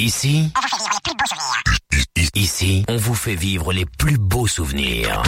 Ici, on vous fait vivre les plus beaux souvenirs. Ici, on vous fait vivre les plus beaux souvenirs.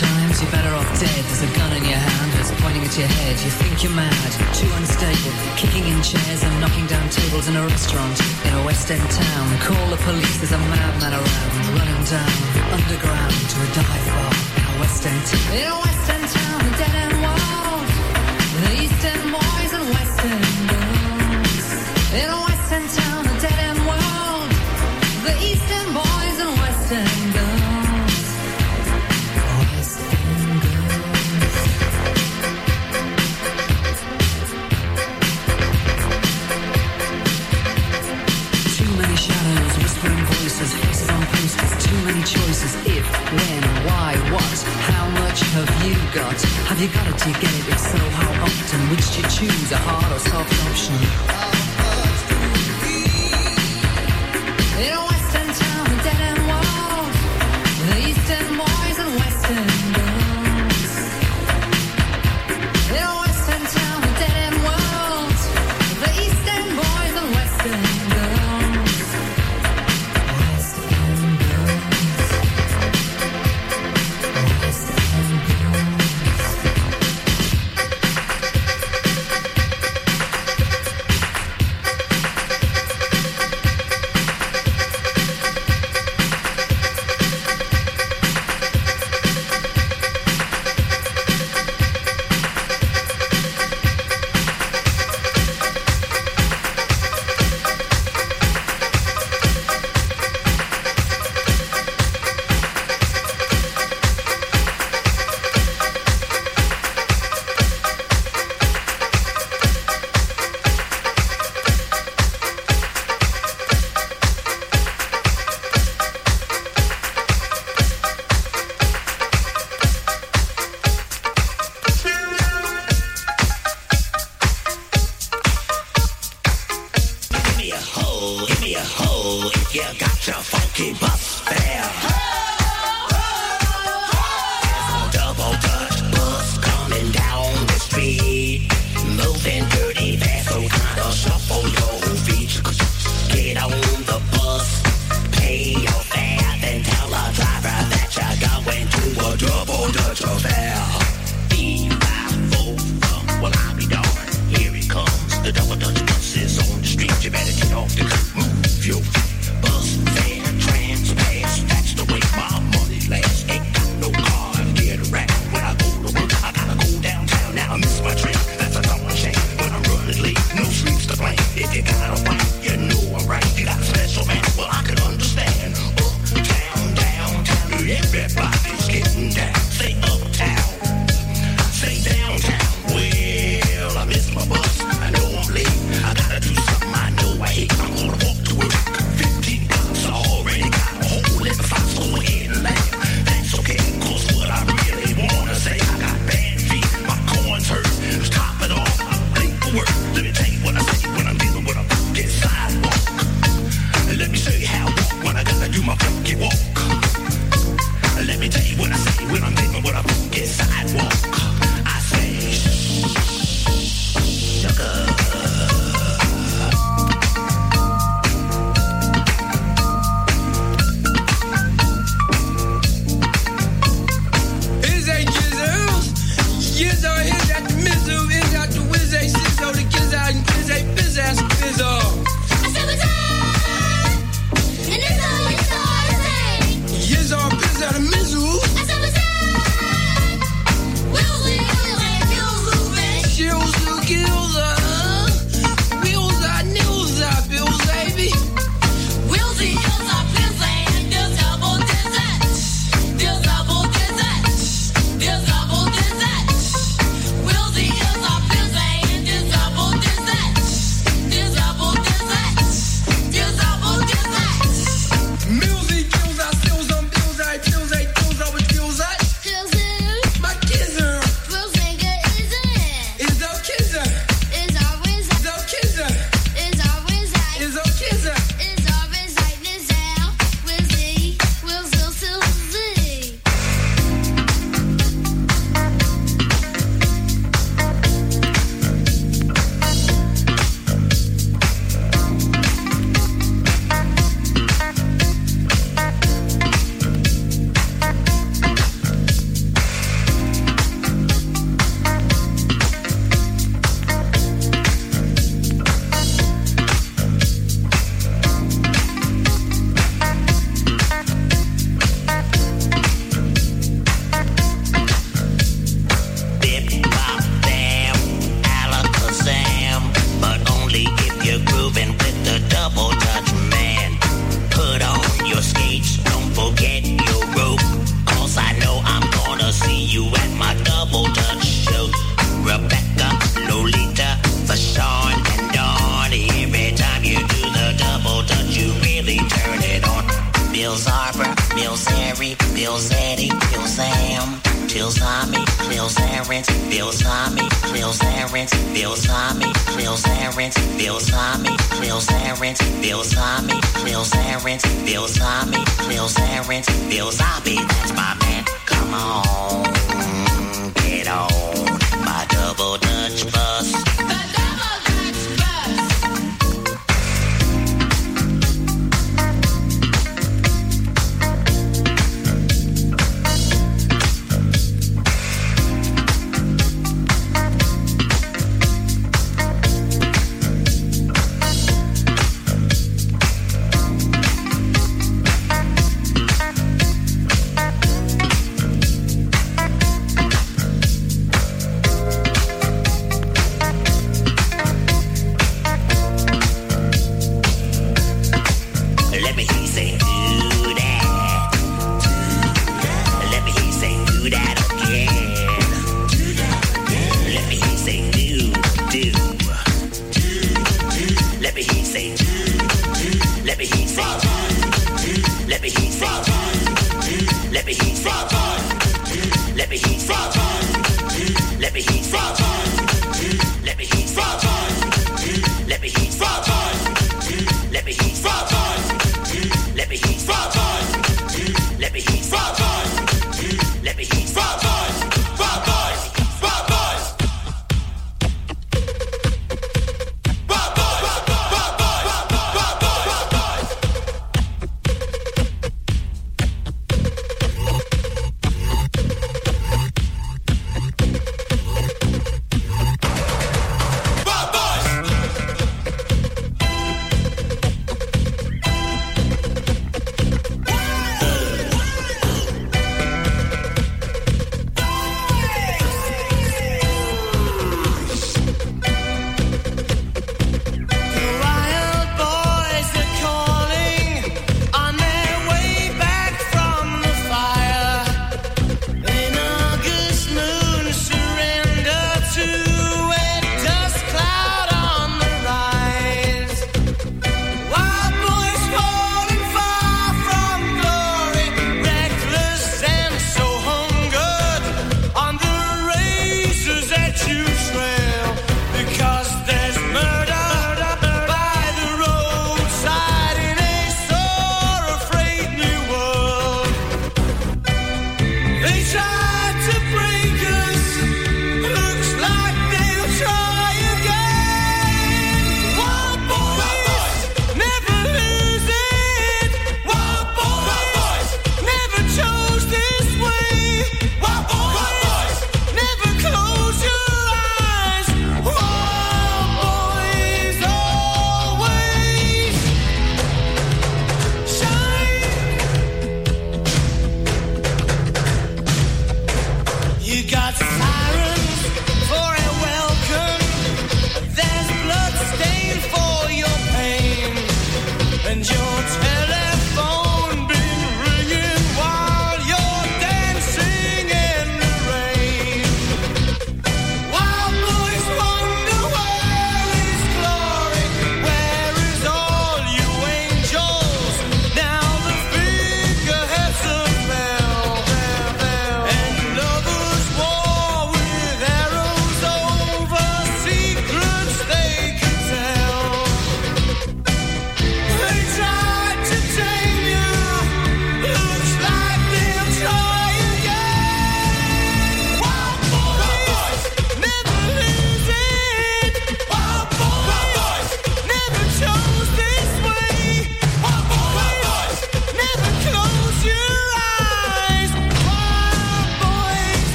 Sometimes you're better off dead. There's a gun in your hand that's pointing at your head. You think you're mad, too unstable. Kicking in chairs and knocking down tables in a restaurant in a West End town. Call the police, there's a madman around. Running down underground to a dive bar in a West End town. In a West End town, the dead end wild. The East End boys and West End girls. In a choices if, when, why, what, how much have you got? Have you got it? Do you get it? If so, how often? Which do you choose, a hard or soft option? You know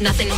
nothing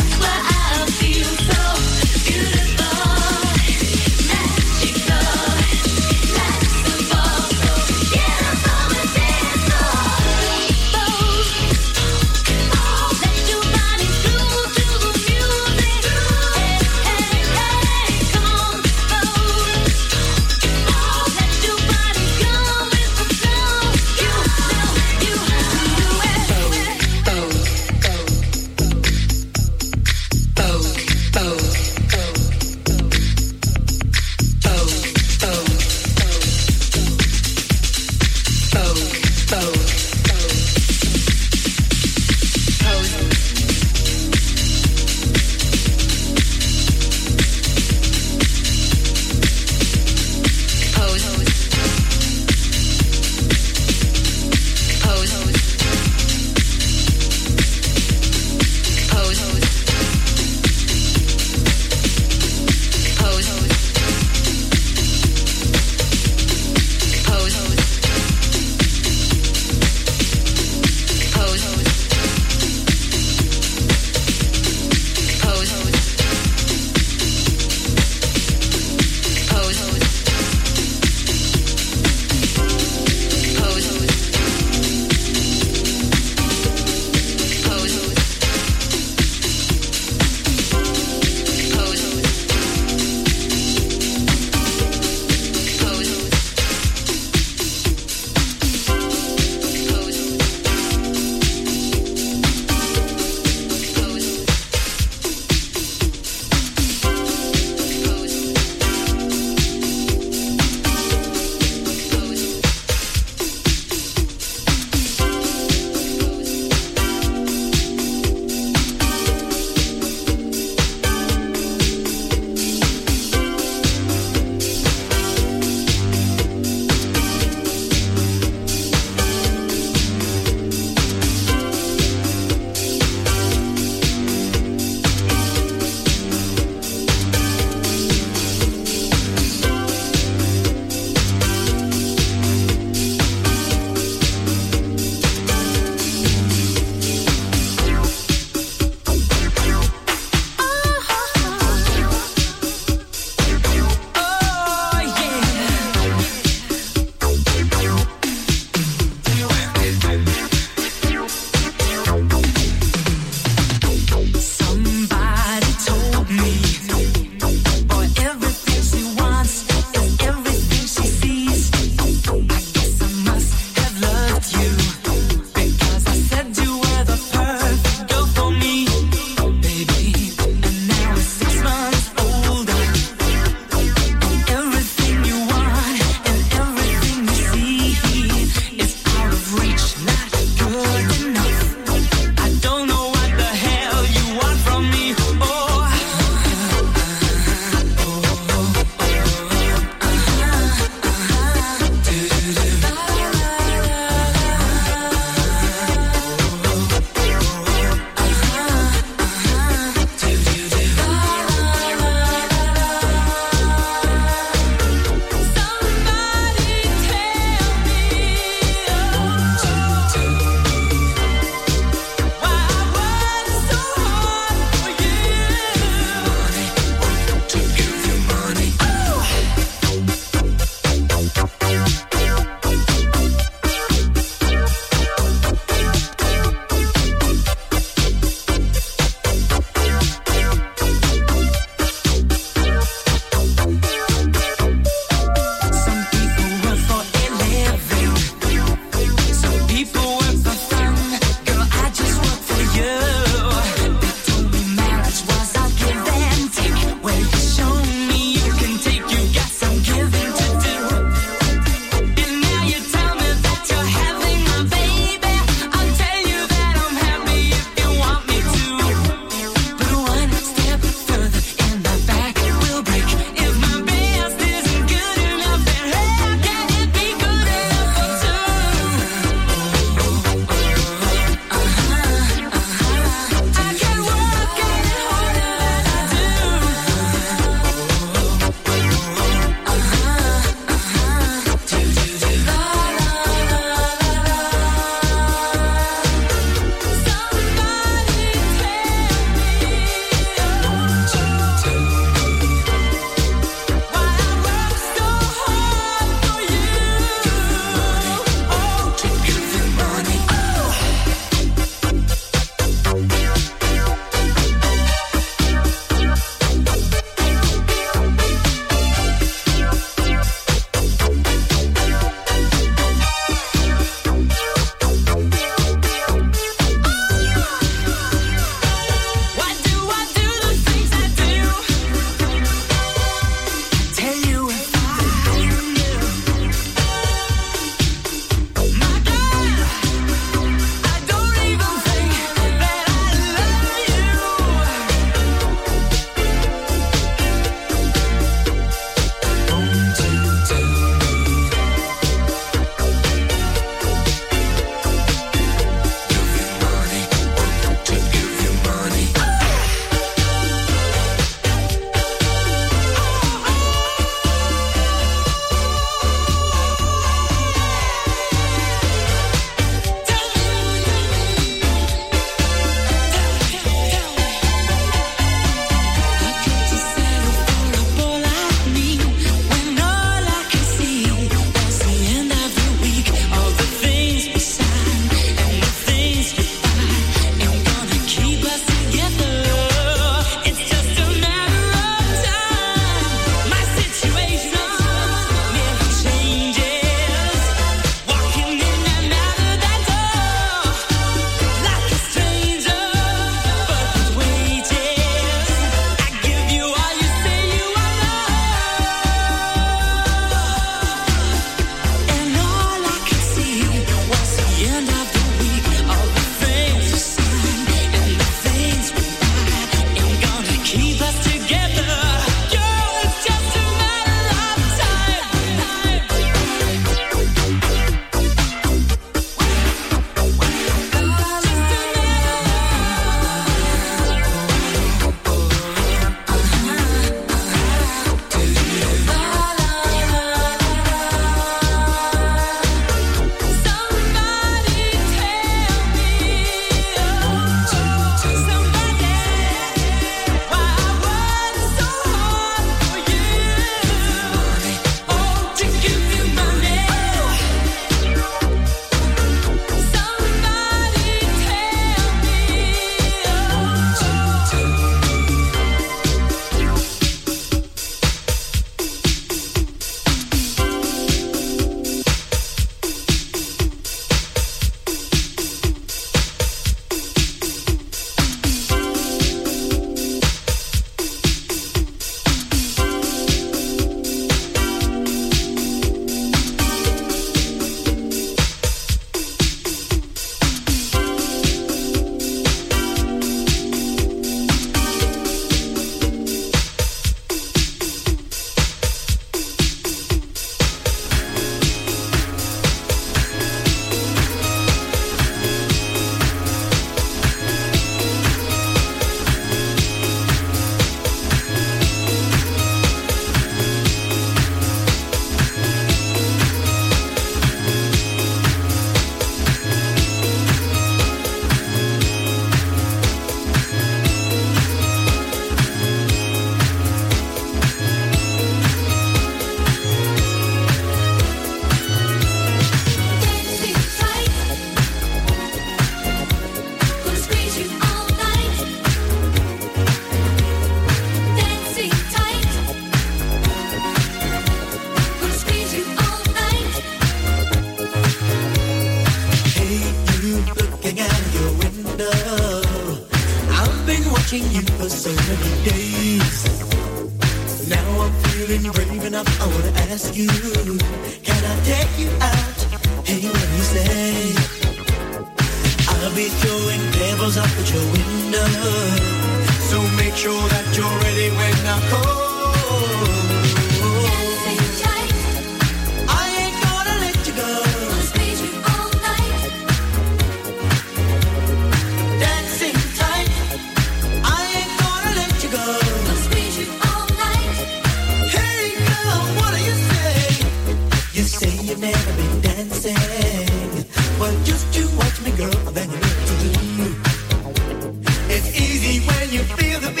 feel the beat